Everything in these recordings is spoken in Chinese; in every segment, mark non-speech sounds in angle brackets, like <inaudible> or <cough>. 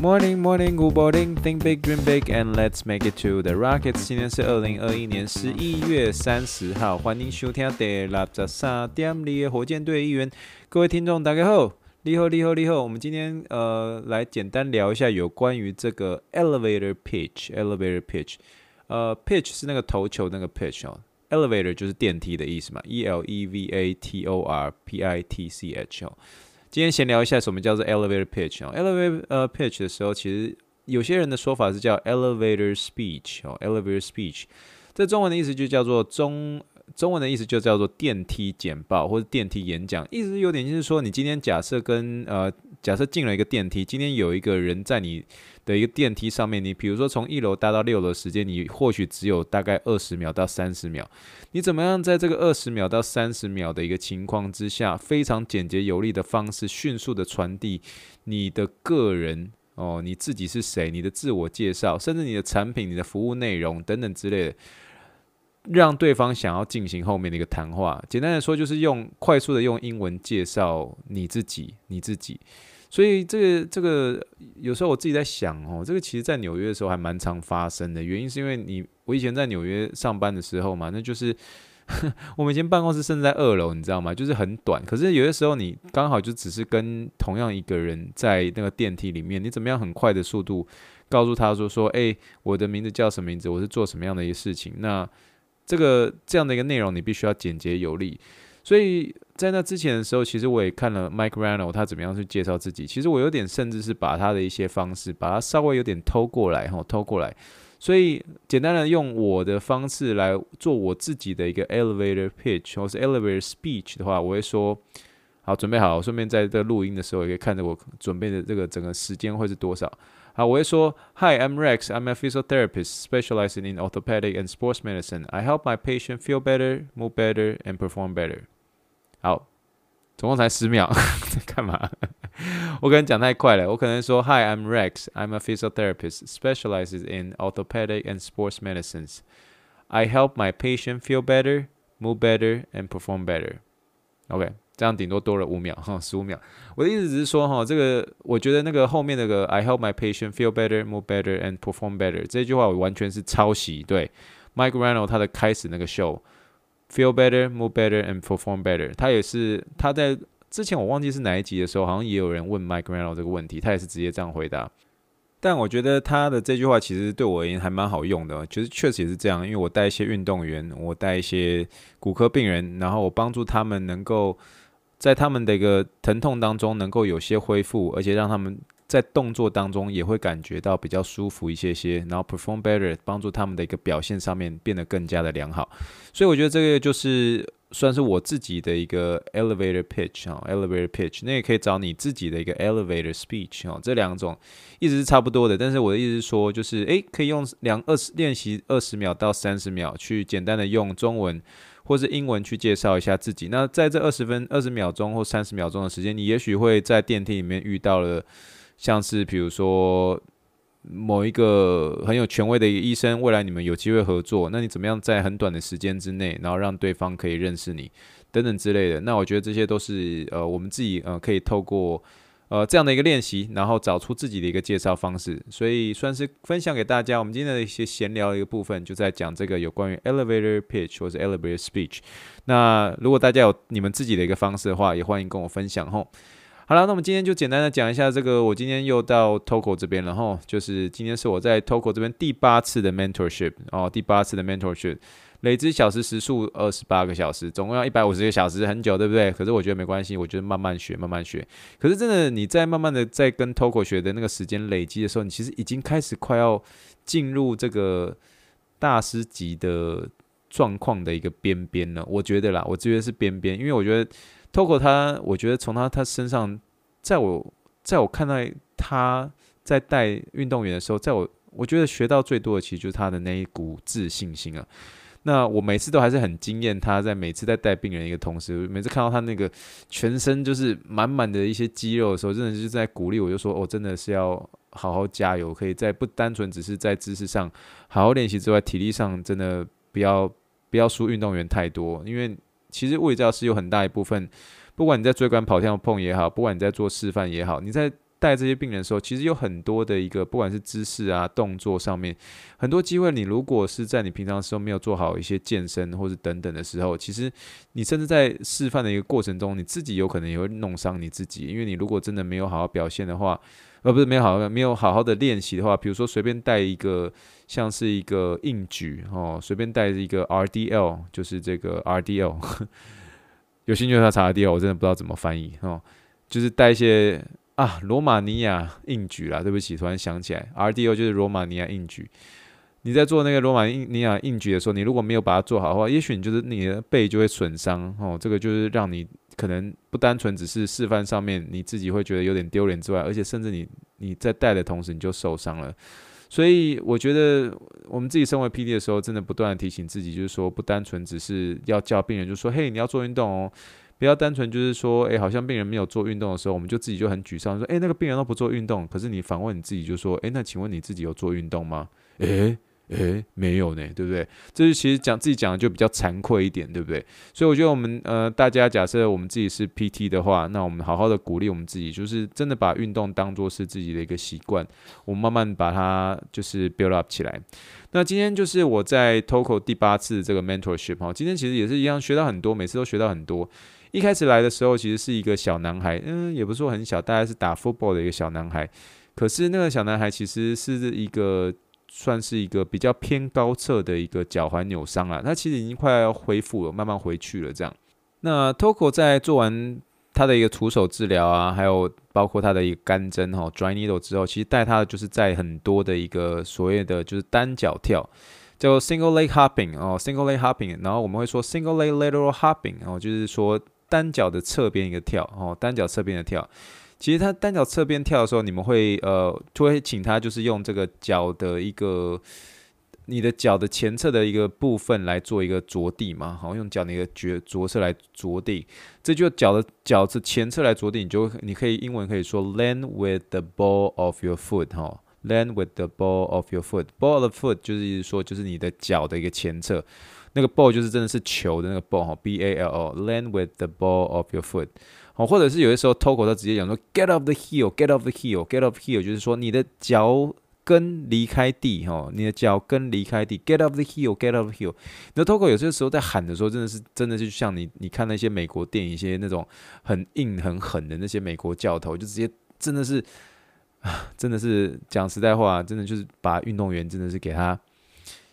Morning, morning, good morning. Think big, dream big, and let's make it to the rockets. 今天是二零二一年十一月三十号，欢迎收听第六十三点里的火箭队一员。各位听众，大家好，你好，你好，你好。我们今天呃来简单聊一下有关于这个 elevator pitch。elevator pitch，呃，pitch 是那个投球那个 pitch 哦。elevator 就是电梯的意思嘛，e l e v a t o r p i t c h 哦。今天闲聊一下什么叫做 elevator pitch 哦，elevator pitch 的时候，其实有些人的说法是叫 elevator speech 哦，elevator speech，这中文的意思就叫做中中文的意思就叫做电梯简报或者电梯演讲，意思有点就是说，你今天假设跟呃假设进了一个电梯，今天有一个人在你的一个电梯上面，你比如说从一楼搭到六楼的时间，你或许只有大概二十秒到三十秒。你怎么样在这个二十秒到三十秒的一个情况之下，非常简洁有力的方式，迅速的传递你的个人哦，你自己是谁，你的自我介绍，甚至你的产品、你的服务内容等等之类的，让对方想要进行后面的一个谈话。简单的说，就是用快速的用英文介绍你自己，你自己。所以这个这个有时候我自己在想哦，这个其实在纽约的时候还蛮常发生的。原因是因为你我以前在纽约上班的时候嘛，那就是 <laughs> 我们以前办公室甚至在二楼，你知道吗？就是很短。可是有些时候你刚好就只是跟同样一个人在那个电梯里面，你怎么样很快的速度告诉他说说，哎，我的名字叫什么名字？我是做什么样的一个事情？那这个这样的一个内容你必须要简洁有力。所以在那之前的时候，其实我也看了 Mike r a n o 他怎么样去介绍自己。其实我有点甚至是把他的一些方式，把它稍微有点偷过来，哈，偷过来。所以简单的用我的方式来做我自己的一个 elevator pitch 或是 elevator speech 的话，我会说：好，准备好，顺便在这录音的时候也可以看着我准备的这个整个时间会是多少。好，我会说：Hi, I'm Rex. I'm a physiotherapist specializing in orthopedic and sports medicine. I help my patient feel better, move better, and perform better. 好，总共才十秒，在干嘛？我可能讲太快了。我可能说：Hi, <laughs> I'm <laughs> Rex. I'm a physiotherapist specializes in orthopedic and sports medicines. I help my patient feel better, move better, and perform better. OK， 这样顶多多了五秒，哈，十五秒。我的意思只是说，哈，这个我觉得那个后面那个 I help my patient feel better, move better, and perform better 这句话，我完全是抄袭。对 Mike r a n o 他的开始那个 show。Feel better, move better, and perform better。他也是他在之前我忘记是哪一集的时候，好像也有人问 Mike r a n o 这个问题，他也是直接这样回答。但我觉得他的这句话其实对我而言还蛮好用的，就是确实也是这样，因为我带一些运动员，我带一些骨科病人，然后我帮助他们能够在他们的一个疼痛当中能够有些恢复，而且让他们。在动作当中也会感觉到比较舒服一些些，然后 perform better 帮助他们的一个表现上面变得更加的良好，所以我觉得这个就是算是我自己的一个 elevator pitch 啊，elevator pitch，那也可以找你自己的一个 elevator speech 啊，这两种一直是差不多的，但是我的意思是说，就是诶，可以用两二十练习二十秒到三十秒去简单的用中文或是英文去介绍一下自己。那在这二十分二十秒钟或三十秒钟的时间，你也许会在电梯里面遇到了。像是比如说某一个很有权威的一个医生，未来你们有机会合作，那你怎么样在很短的时间之内，然后让对方可以认识你等等之类的？那我觉得这些都是呃我们自己呃可以透过呃这样的一个练习，然后找出自己的一个介绍方式，所以算是分享给大家。我们今天的一些闲聊的一个部分，就在讲这个有关于 elevator pitch 或者 elevator speech。那如果大家有你们自己的一个方式的话，也欢迎跟我分享吼。好了，那我们今天就简单的讲一下这个。我今天又到 TOCO 这边了哈，就是今天是我在 TOCO 这边第八次的 mentorship 哦，第八次的 mentorship，累积小时时数二十八个小时，总共要一百五十个小时，很久，对不对？可是我觉得没关系，我觉得慢慢学，慢慢学。可是真的你在慢慢的在跟 TOCO 学的那个时间累积的时候，你其实已经开始快要进入这个大师级的状况的一个边边了。我觉得啦，我觉得是边边，因为我觉得。TOCO 他，我觉得从他他身上，在我在我看到他在带运动员的时候，在我我觉得学到最多的其实就是他的那一股自信心啊。那我每次都还是很惊艳他在每次在带病人一个同时，每次看到他那个全身就是满满的一些肌肉的时候，真的就是在鼓励我，就说哦，真的是要好好加油，可以在不单纯只是在知识上好好练习之外，体力上真的不要不要输运动员太多，因为其实物理教师有很大一部分，不管你在椎管跑跳碰也好，不管你在做示范也好，你在带这些病人的时候，其实有很多的一个，不管是姿势啊、动作上面，很多机会，你如果是在你平常的时候没有做好一些健身或者等等的时候，其实你甚至在示范的一个过程中，你自己有可能也会弄伤你自己，因为你如果真的没有好好表现的话，呃，不是没有好好没有好好的练习的话，比如说随便带一个像是一个硬举哦，随便带一个 RDL，就是这个 RDL，<laughs> 有兴趣的话查 RDL，我真的不知道怎么翻译哦，就是带一些。啊，罗马尼亚硬举啦，对不起，突然想起来，RDO 就是罗马尼亚硬举。你在做那个罗马尼亚硬举的时候，你如果没有把它做好的话，也许你就是你的背就会损伤哦。这个就是让你可能不单纯只是示范上面你自己会觉得有点丢脸之外，而且甚至你你在带的同时你就受伤了。所以我觉得我们自己身为 PD 的时候，真的不断的提醒自己，就是说不单纯只是要叫病人，就说嘿，你要做运动哦。不要单纯就是说，诶、好像病人没有做运动的时候，我们就自己就很沮丧，说，诶、那个病人都不做运动。可是你反问你自己，就说，诶、那请问你自己有做运动吗？诶、欸，诶、没有呢，对不对？这是其实讲自己讲的就比较惭愧一点，对不对？所以我觉得我们呃，大家假设我们自己是 PT 的话，那我们好好的鼓励我们自己，就是真的把运动当做是自己的一个习惯，我们慢慢把它就是 build up 起来。那今天就是我在 TOCO 第八次这个 mentorship 哈，今天其实也是一样学到很多，每次都学到很多。一开始来的时候，其实是一个小男孩，嗯，也不是说很小，大概是打 football 的一个小男孩。可是那个小男孩其实是一个算是一个比较偏高侧的一个脚踝扭伤了，他其实已经快要恢复了，慢慢回去了这样。那 TOCO 在做完他的一个徒手治疗啊，还有包括他的一个干针哈 dry needle 之后，其实带他的就是在很多的一个所谓的就是单脚跳。叫 single leg hopping 哦，single leg hopping，然后我们会说 single leg lateral hopping，然后就是说。单脚的侧边一个跳哦，单脚侧边的跳。其实他单脚侧边跳的时候，你们会呃，就会请他就是用这个脚的一个，你的脚的前侧的一个部分来做一个着地嘛，好，用脚的一个脚着侧来着地。这就脚的脚的前侧来着地，你就你可以英文可以说 land with the ball of your foot 哈，land with the ball of your foot。ball of foot 就是说就是你的脚的一个前侧。那个 ball 就是真的是球的那个 ball 哈，b a l o，land with the ball of your foot，好，或者是有的时候 TOCO 他直接讲说 get off the heel，get off the heel，get off heel，就是说你的脚跟离开地哈，你的脚跟离开地，get off the heel，get off the heel。那 TOCO 有些时候在喊的时候，真的是真的是像你你看那些美国电影一些那种很硬很狠的那些美国教头，就直接真的是啊，真的是讲实在话，真的就是把运动员真的是给他。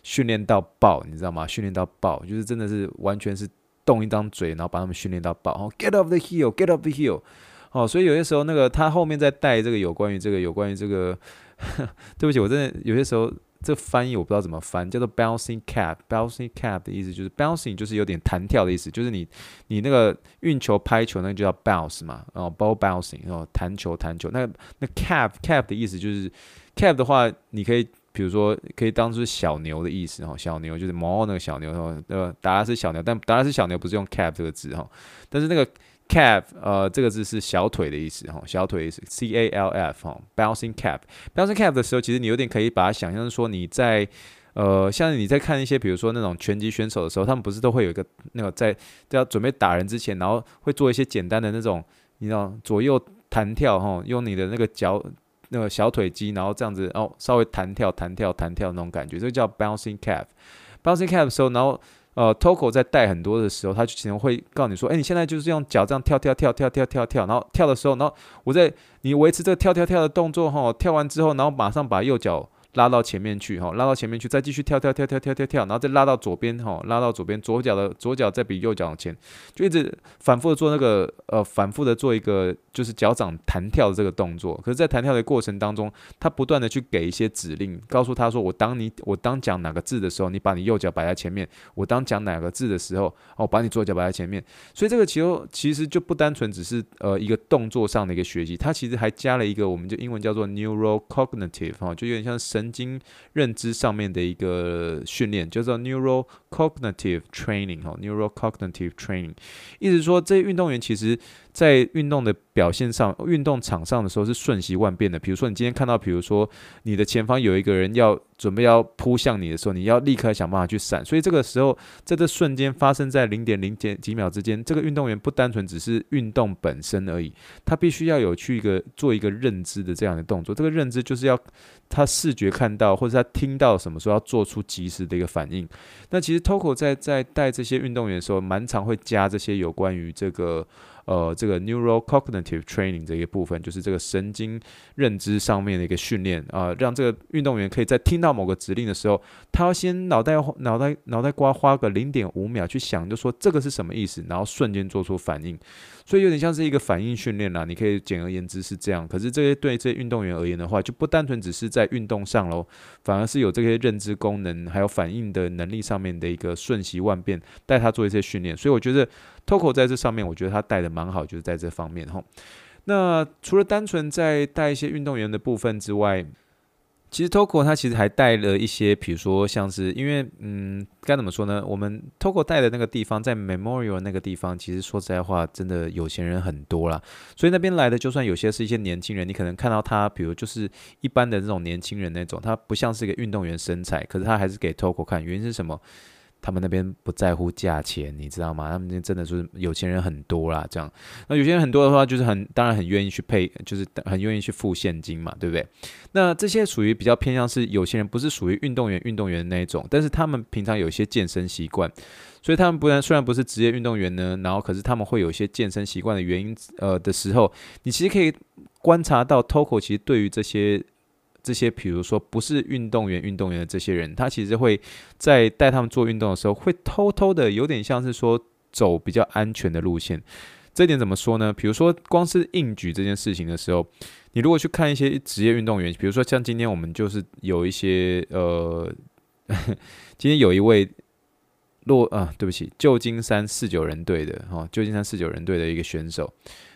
训练到爆，你知道吗？训练到爆，就是真的是完全是动一张嘴，然后把他们训练到爆。哦，get off the heel，get off the heel。哦，所以有些时候那个他后面在带这个有关于这个有关于这个，<laughs> 对不起，我真的有些时候这翻译我不知道怎么翻，叫做 bouncing cap。bouncing cap 的意思就是 bouncing 就是有点弹跳的意思，就是你你那个运球拍球那个就叫 bounce 嘛，哦，ball bouncing，然后弹球弹球。那那 cap cap 的意思就是 cap 的话，你可以。比如说，可以当做小牛的意思哈，小牛就是毛那个小牛哈，呃，达拉斯小牛，但达拉斯小牛不是用 cap 这个字哈，但是那个 cap 呃这个字是小腿的意思哈，小腿的意思，c a l f 哈，bouncing cap，bouncing cap 的时候，其实你有点可以把它想象说你在呃，像你在看一些比如说那种拳击选手的时候，他们不是都会有一个那个在要准备打人之前，然后会做一些简单的那种，你知道左右弹跳哈，用你的那个脚。那个小腿肌，然后这样子哦，稍微弹跳、弹跳、弹跳那种感觉，这个叫 bouncing calf。bouncing calf 的时候，然后呃，TOCO 在带很多的时候，他就可能会告诉你说，哎，你现在就是用脚这样跳跳跳跳跳跳跳，然后跳的时候，然后我在你维持这个跳跳跳的动作哈，跳完之后，然后马上把右脚。拉到前面去，哈，拉到前面去，再继续跳跳跳跳跳跳跳，然后再拉到左边，哈，拉到左边，左脚的左脚再比右脚前，就一直反复的做那个，呃，反复的做一个就是脚掌弹跳的这个动作。可是，在弹跳的过程当中，他不断的去给一些指令，告诉他说：“我当你我当讲哪个字的时候，你把你右脚摆在前面；我当讲哪个字的时候，哦，把你左脚摆在前面。”所以这个其实其实就不单纯只是呃一个动作上的一个学习，它其实还加了一个我们就英文叫做 neurocognitive 哈，就有点像神。经认知上面的一个训练，叫做 neural Cognitive Training 哈，neural Cognitive Training，意思说这些运动员其实。在运动的表现上，运动场上的时候是瞬息万变的。比如说，你今天看到，比如说你的前方有一个人要准备要扑向你的时候，你要立刻想办法去闪。所以这个时候，在这瞬间发生在零点零点几秒之间，这个运动员不单纯只是运动本身而已，他必须要有去一个做一个认知的这样的动作。这个认知就是要他视觉看到，或者他听到什么时候要做出及时的一个反应。那其实 Toko 在在带这些运动员的时候，蛮常会加这些有关于这个。呃，这个 neurocognitive training 这一部分，就是这个神经认知上面的一个训练啊，让这个运动员可以在听到某个指令的时候，他要先脑袋脑袋脑袋瓜花个零点五秒去想，就说这个是什么意思，然后瞬间做出反应。所以有点像是一个反应训练啦，你可以简而言之是这样。可是这些对这些运动员而言的话，就不单纯只是在运动上喽，反而是有这些认知功能还有反应的能力上面的一个瞬息万变，带他做一些训练。所以我觉得。Toko 在这上面，我觉得他带的蛮好，就是在这方面哈。那除了单纯在带一些运动员的部分之外，其实 Toko 他其实还带了一些，比如说像是因为嗯，该怎么说呢？我们 Toko 带的那个地方，在 Memorial 那个地方，其实说实在话，真的有钱人很多啦。所以那边来的，就算有些是一些年轻人，你可能看到他，比如就是一般的这种年轻人那种，他不像是一个运动员身材，可是他还是给 Toko 看，原因是什么？他们那边不在乎价钱，你知道吗？他们那边真的是有钱人很多啦，这样。那有钱人很多的话，就是很当然很愿意去配，就是很愿意去付现金嘛，对不对？那这些属于比较偏向是有钱人，不是属于运动员运动员那一种，但是他们平常有一些健身习惯，所以他们不然虽然不是职业运动员呢，然后可是他们会有一些健身习惯的原因，呃的时候，你其实可以观察到 Toko 其实对于这些。这些，比如说不是运动员、运动员的这些人，他其实会在带他们做运动的时候，会偷偷的有点像是说走比较安全的路线。这点怎么说呢？比如说，光是硬举这件事情的时候，你如果去看一些职业运动员，比如说像今天我们就是有一些呃，<laughs> 今天有一位洛啊，对不起，旧金山四九人队的哈，旧金山四九人队的一个选手。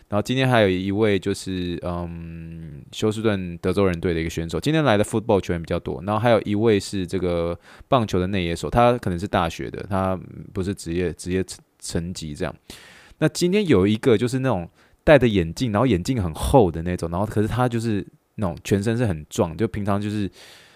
然后今天还有一位就是嗯休斯顿德州人队的一个选手，今天来的 football 球员比较多。然后还有一位是这个棒球的内野手，他可能是大学的，他不是职业职业成层级这样。那今天有一个就是那种戴着眼镜，然后眼镜很厚的那种，然后可是他就是那种全身是很壮，就平常就是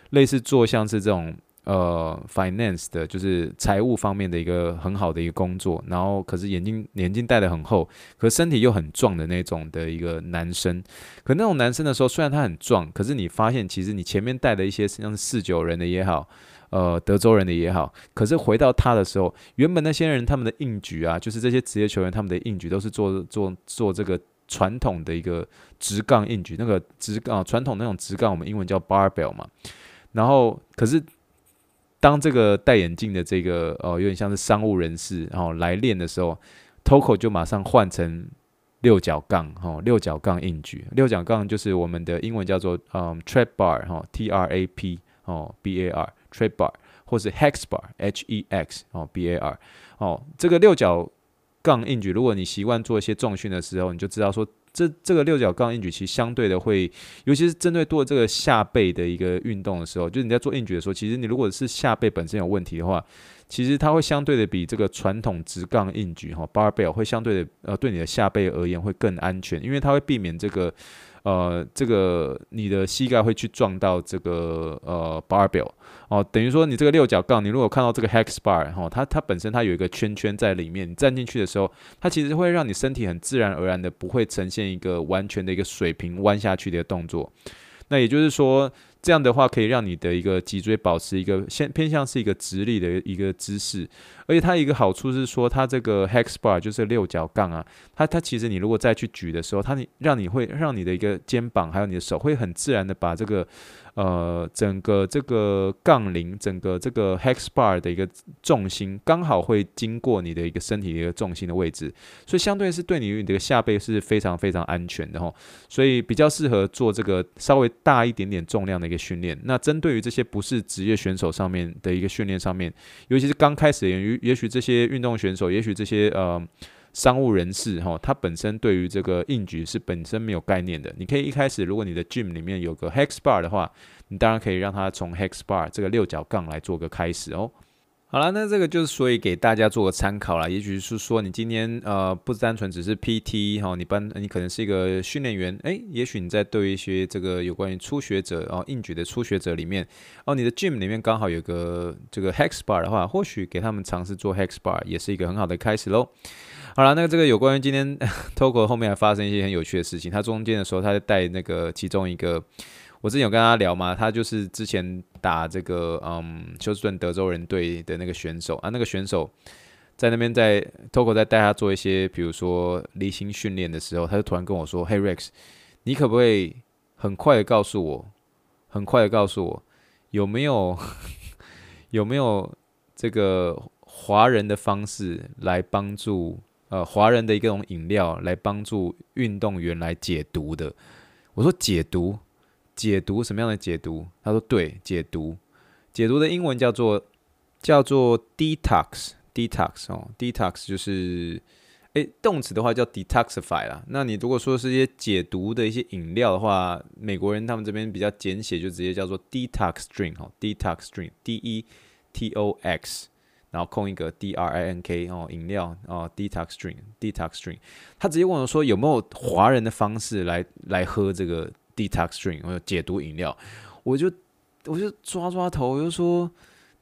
类似做像是这种。呃，finance 的就是财务方面的一个很好的一个工作，然后可是眼镜眼镜戴得很厚，可身体又很壮的那种的一个男生。可那种男生的时候，虽然他很壮，可是你发现其实你前面带的一些像是四九人的也好，呃，德州人的也好，可是回到他的时候，原本那些人他们的硬举啊，就是这些职业球员他们的硬举都是做做做这个传统的一个直杠硬举，那个直杠传统那种直杠，我们英文叫 barbell 嘛。然后可是。当这个戴眼镜的这个哦，有点像是商务人士，然后来练的时候，Toko 就马上换成六角杠，哈，六角杠硬举。六角杠就是我们的英文叫做嗯 trap bar，哈，T R A P，哦，B A R，trap bar，或是 hex bar，H E X，哦，B A R，哦，这个六角杠硬举，如果你习惯做一些重训的时候，你就知道说。这这个六角杠硬举其实相对的会，尤其是针对做这个下背的一个运动的时候，就是你在做硬举的时候，其实你如果是下背本身有问题的话，其实它会相对的比这个传统直杠硬举哈 barbell 会相对的呃对你的下背而言会更安全，因为它会避免这个。呃，这个你的膝盖会去撞到这个呃 barbell 哦，等于说你这个六角杠，你如果看到这个 hex bar 哈，它它本身它有一个圈圈在里面，你站进去的时候，它其实会让你身体很自然而然的不会呈现一个完全的一个水平弯下去的动作，那也就是说。这样的话可以让你的一个脊椎保持一个偏偏向是一个直立的一个姿势，而且它一个好处是说，它这个 hex bar 就是六角杠啊，它它其实你如果再去举的时候，它你让你会让你的一个肩膀还有你的手会很自然的把这个。呃，整个这个杠铃，整个这个 hex bar 的一个重心刚好会经过你的一个身体的一个重心的位置，所以相对是对你你的下背是非常非常安全的哈，所以比较适合做这个稍微大一点点重量的一个训练。那针对于这些不是职业选手上面的一个训练上面，尤其是刚开始的，也也许这些运动选手，也许这些呃。商务人士哈，他本身对于这个硬举是本身没有概念的。你可以一开始，如果你的 gym 里面有个 hex bar 的话，你当然可以让他从 hex bar 这个六角杠来做个开始哦。好了，那这个就是所以给大家做个参考啦。也许是说你今天呃不单纯只是 PT 哈，你班你可能是一个训练员，诶，也许你在对一些这个有关于初学者哦硬举的初学者里面哦，你的 gym 里面刚好有个这个 hex bar 的话，或许给他们尝试做 hex bar 也是一个很好的开始喽。好了，那这个有关于今天 <laughs> Toko 后面还发生一些很有趣的事情，他中间的时候他在带那个其中一个。我之前有跟他聊嘛，他就是之前打这个嗯休斯顿德州人队的那个选手啊，那个选手在那边在 Toko 在带他做一些，比如说离心训练的时候，他就突然跟我说：“嘿 Rex，你可不可以很快的告诉我，很快的告诉我，有没有 <laughs> 有没有这个华人的方式来帮助呃华人的一种饮料来帮助运动员来解毒的？”我说：“解毒。”解毒什么样的解毒？他说对，解毒，解毒的英文叫做叫做 detox，detox 哦，detox 就是诶，动词的话叫 detoxify 啦。那你如果说是一些解毒的一些饮料的话，美国人他们这边比较简写，就直接叫做 detox drink 哦，detox drink，D E T O X，然后空一个 D R I N K 哦，饮料哦，detox drink，detox drink。他直接问我说有没有华人的方式来来喝这个。Detox drink，我有解毒饮料，我就我就抓抓头，我就说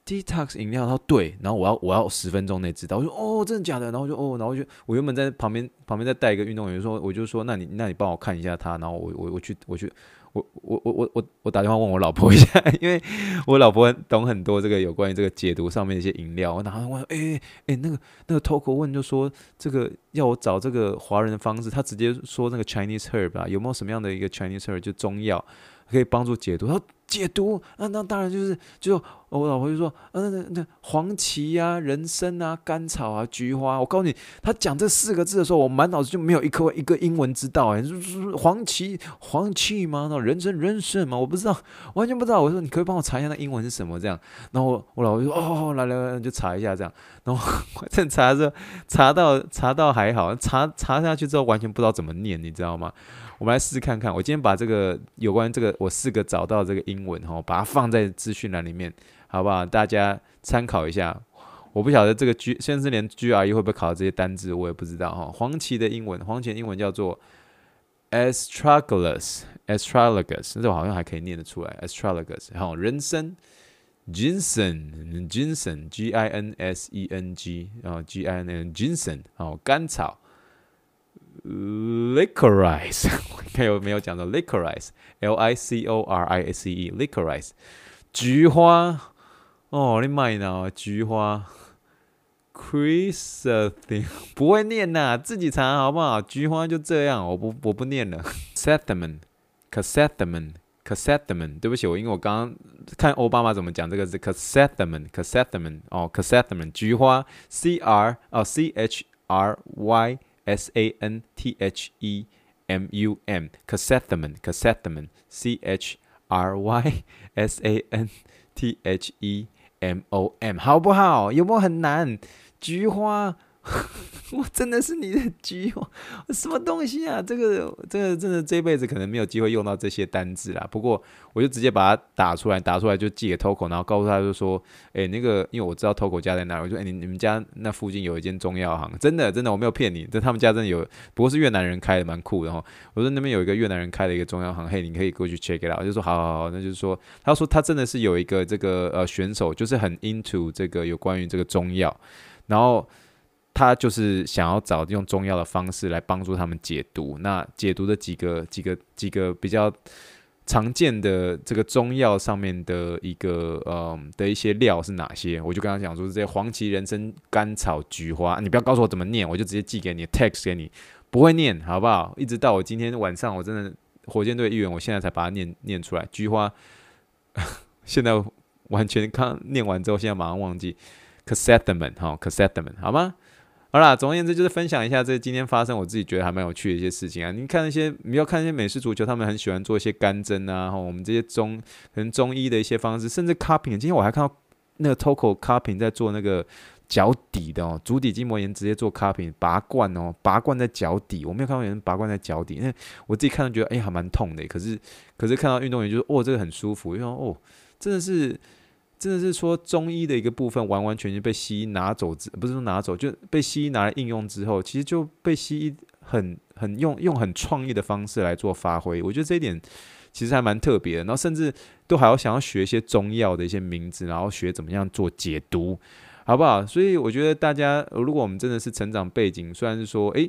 Detox 饮料，他说对，然后我要我要十分钟内知道，我说哦，真的假的？然后就哦，然后就我原本在旁边旁边再带一个运动员说，我就说那你那你帮我看一下他，然后我我我去我去。我我我我我我打电话问我老婆一下，<laughs> 因为我老婆懂很多这个有关于这个解读上面的一些饮料。我打电话问，哎哎，那个那个 Toko 问就说这个要我找这个华人的方式，他直接说那个 Chinese herb 啊，有没有什么样的一个 Chinese herb 就中药可以帮助解读？他解毒，那、啊、那当然就是就我老婆就说，嗯、啊，那那黄芪呀、啊、人参啊、甘草啊、菊花。我告诉你，他讲这四个字的时候，我满脑子就没有一颗一个英文知道哎，就是黄芪黄芪吗？那人参人参吗？我不知道，完全不知道。我说你可以帮我查一下那英文是什么这样。然后我，老婆就说哦，来来来，就查一下这样。然后 <laughs> 我正查着查到查到还好，查查下去之后完全不知道怎么念，你知道吗？我们来试试看看。我今天把这个有关这个我四个找到这个英文哈，把它放在资讯栏里面，好不好？大家参考一下。我不晓得这个 G，甚至连 GRE 会不会考这些单字，我也不知道哈。黄芪的英文，黄芪的英文叫做 astragalus，astragalus，这我好像还可以念得出来，astragalus。然后人参，ginseng，ginseng，G-I-N-S-E-N-G，然后 G-I-N-N，ginseng，然后甘草。Licorice，我应该有没有讲到 Licorice？L-I-C-O-R-I-C-E，Licorice。菊花，哦，你买呢？菊花，Chrysanthemum，不会念呐，自己查好不好？菊花就这样，我不我不念了。Chrysanthemum，Chrysanthemum，Chrysanthemum，对不起，我因为我刚刚看奥巴马怎么讲这个是 Chrysanthemum，Chrysanthemum，哦，Chrysanthemum，菊花，C-R，哦，C-H-R-Y。S A N T H E M U M，chrysanthemum，chrysanthemum，C H R Y S A N T H E M O M，好不好？有没有很难？菊花。 <laughs> 我真的是你的菊花，什么东西啊？这个，这个真的这辈子可能没有机会用到这些单字啦。不过，我就直接把它打出来，打出来就寄给 Toko，然后告诉他就说：“哎、那个，因为我知道 Toko 家在哪，我说：哎、你你们家那附近有一间中药行，真的真的，我没有骗你，这他们家真的有，不过是越南人开的，蛮酷的哈。我说那边有一个越南人开的一个中药行，嘿，你可以过去 check it out。我就说好好好，那就是说，他说他真的是有一个这个呃选手，就是很 into 这个有关于这个中药，然后。他就是想要找用中药的方式来帮助他们解毒。那解毒的几个、几个、几个比较常见的这个中药上面的一个嗯的一些料是哪些？我就跟他讲说，这些黄芪、人参、甘草、菊花，你不要告诉我怎么念，我就直接寄给你，text 给你，不会念，好不好？一直到我今天晚上，我真的火箭队议员，我现在才把它念念出来。菊花，<laughs> 现在完全刚念完之后，现在马上忘记。chrysanthemum 哈，chrysanthemum 好吗？好啦，总而言之就是分享一下这今天发生我自己觉得还蛮有趣的一些事情啊。你看那些，你要看那些美式足球，他们很喜欢做一些干针啊，哈，我们这些中可能中医的一些方式，甚至 cupping。今天我还看到那个 Toko cupping 在做那个脚底的哦，足底筋膜炎直接做 cupping 拔罐哦，拔罐在脚底，我没有看到有人拔罐在脚底，因为我自己看到觉得哎还蛮痛的，可是可是看到运动员就说哦这个很舒服，因为哦真的是真的是说中医的一个部分完完全全被西医拿走，不是说拿走，就被西医拿来应用之后，其实就被西医很很用用很创意的方式来做发挥，我觉得这一点其实还蛮特别的，然后甚至都还要想要学一些中药的一些名字，然后学怎么样做解读。好不好？所以我觉得大家，如果我们真的是成长背景，虽然是说，诶，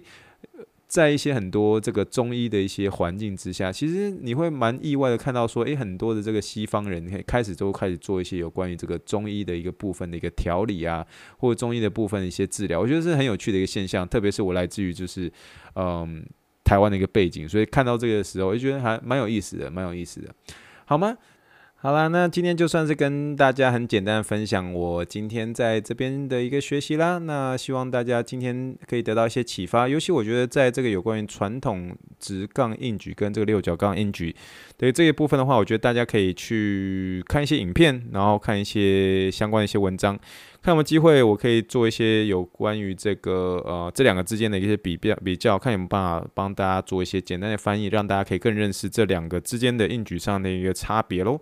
在一些很多这个中医的一些环境之下，其实你会蛮意外的看到说，诶，很多的这个西方人开始都开始做一些有关于这个中医的一个部分的一个调理啊，或者中医的部分的一些治疗，我觉得是很有趣的一个现象。特别是我来自于就是，嗯，台湾的一个背景，所以看到这个时候，我就觉得还蛮有意思的，蛮有意思的，好吗？好啦，那今天就算是跟大家很简单的分享我今天在这边的一个学习啦。那希望大家今天可以得到一些启发，尤其我觉得在这个有关于传统直杠硬举跟这个六角杠硬举对这一部分的话，我觉得大家可以去看一些影片，然后看一些相关的一些文章，看有没有机会我可以做一些有关于这个呃这两个之间的一些比较比较，看有没有办法帮大家做一些简单的翻译，让大家可以更认识这两个之间的硬举上的一个差别喽。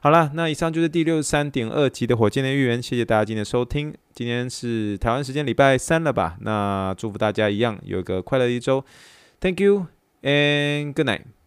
好了，那以上就是第六十三点二集的火箭的预言，谢谢大家今天的收听。今天是台湾时间礼拜三了吧？那祝福大家一样有个快乐的一周。Thank you and good night.